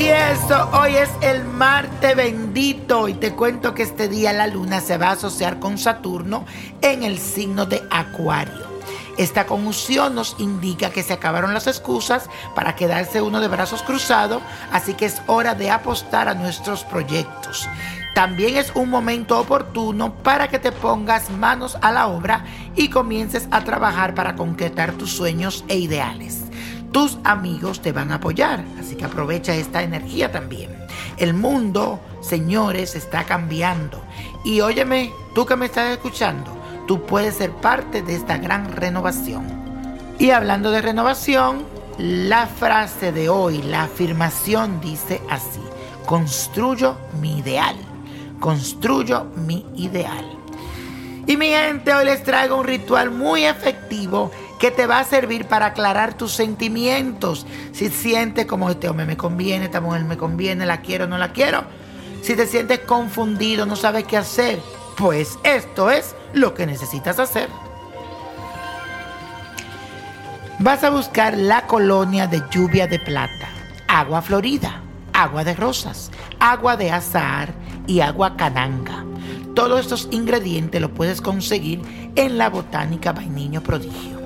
Y eso, hoy es el Marte bendito y te cuento que este día la luna se va a asociar con Saturno en el signo de Acuario. Esta conjunción nos indica que se acabaron las excusas para quedarse uno de brazos cruzados, así que es hora de apostar a nuestros proyectos. También es un momento oportuno para que te pongas manos a la obra y comiences a trabajar para concretar tus sueños e ideales. Tus amigos te van a apoyar, así que aprovecha esta energía también. El mundo, señores, está cambiando. Y óyeme, tú que me estás escuchando, tú puedes ser parte de esta gran renovación. Y hablando de renovación, la frase de hoy, la afirmación dice así, construyo mi ideal, construyo mi ideal. Y mi gente, hoy les traigo un ritual muy efectivo que te va a servir para aclarar tus sentimientos. Si sientes como este hombre me conviene, esta mujer me conviene, la quiero no la quiero. Si te sientes confundido, no sabes qué hacer, pues esto es lo que necesitas hacer. Vas a buscar la colonia de lluvia de plata, agua florida, agua de rosas, agua de azahar y agua cananga. Todos estos ingredientes los puedes conseguir en la botánica Vainiño Prodigio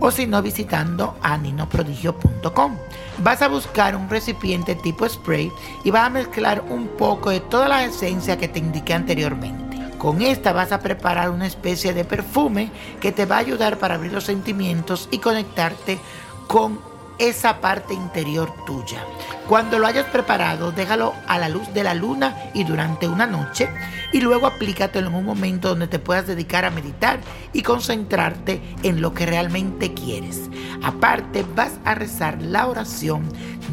o si no visitando aninoprodigio.com. Vas a buscar un recipiente tipo spray y vas a mezclar un poco de todas las esencias que te indiqué anteriormente. Con esta vas a preparar una especie de perfume que te va a ayudar para abrir los sentimientos y conectarte con esa parte interior tuya. Cuando lo hayas preparado, déjalo a la luz de la luna y durante una noche y luego aplícatelo en un momento donde te puedas dedicar a meditar y concentrarte en lo que realmente quieres. Aparte, vas a rezar la oración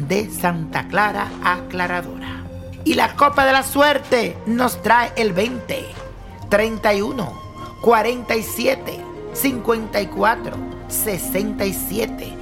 de Santa Clara Aclaradora. Y la copa de la suerte nos trae el 20, 31, 47, 54, 67.